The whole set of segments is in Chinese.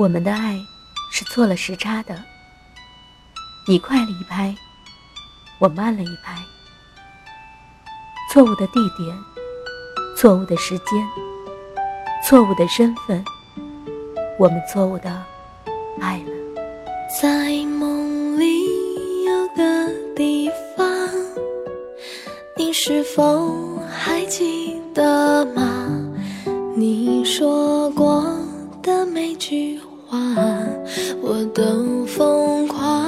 我们的爱是错了时差的，你快了一拍，我慢了一拍。错误的地点，错误的时间，错误的身份，我们错误的爱了。在梦里有个地方，你是否我都疯狂。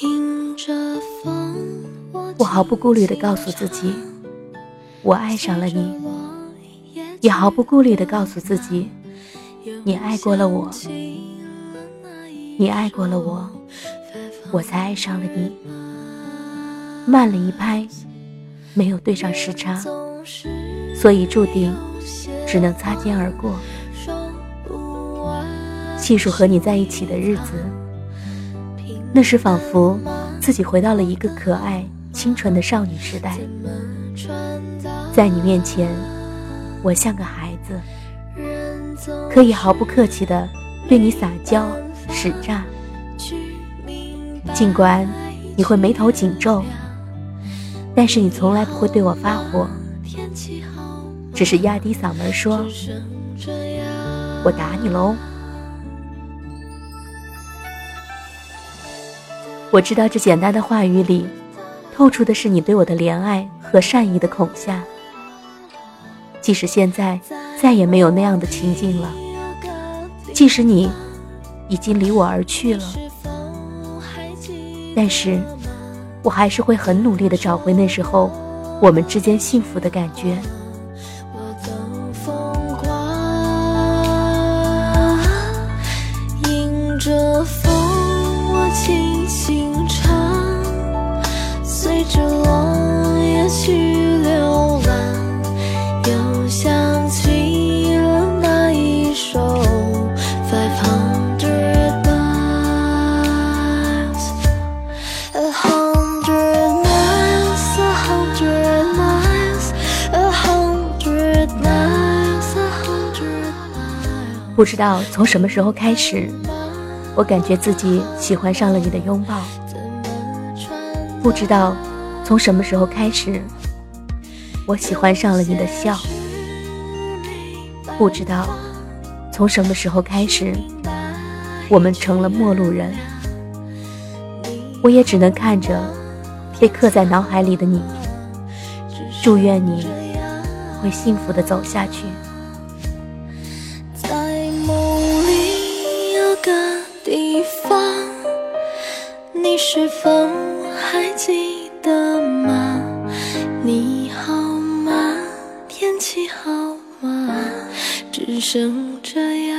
迎着风，我毫不顾虑地告诉自己，我爱上了你，也毫不顾虑地告诉自己，你爱过了我，你爱过了我，我才爱上了你。慢了一拍，没有对上时差，所以注定只能擦肩而过。细数和你在一起的日子，那时仿佛自己回到了一个可爱、清纯的少女时代。在你面前，我像个孩子，可以毫不客气地对你撒娇使诈。尽管你会眉头紧皱。但是你从来不会对我发火，只是压低嗓门说：“我打你喽。”我知道这简单的话语里，透出的是你对我的怜爱和善意的恐吓。即使现在再也没有那样的情境了，即使你已经离我而去了，但是。我还是会很努力的找回那时候我们之间幸福的感觉。不知道从什么时候开始，我感觉自己喜欢上了你的拥抱。不知道从什么时候开始，我喜欢上了你的笑。不知道从什么时候开始，我们成了陌路人。我也只能看着被刻在脑海里的你，祝愿你会幸福的走下去。在梦里有个地方，你是否还记的吗？你好吗？天气好吗？只剩这样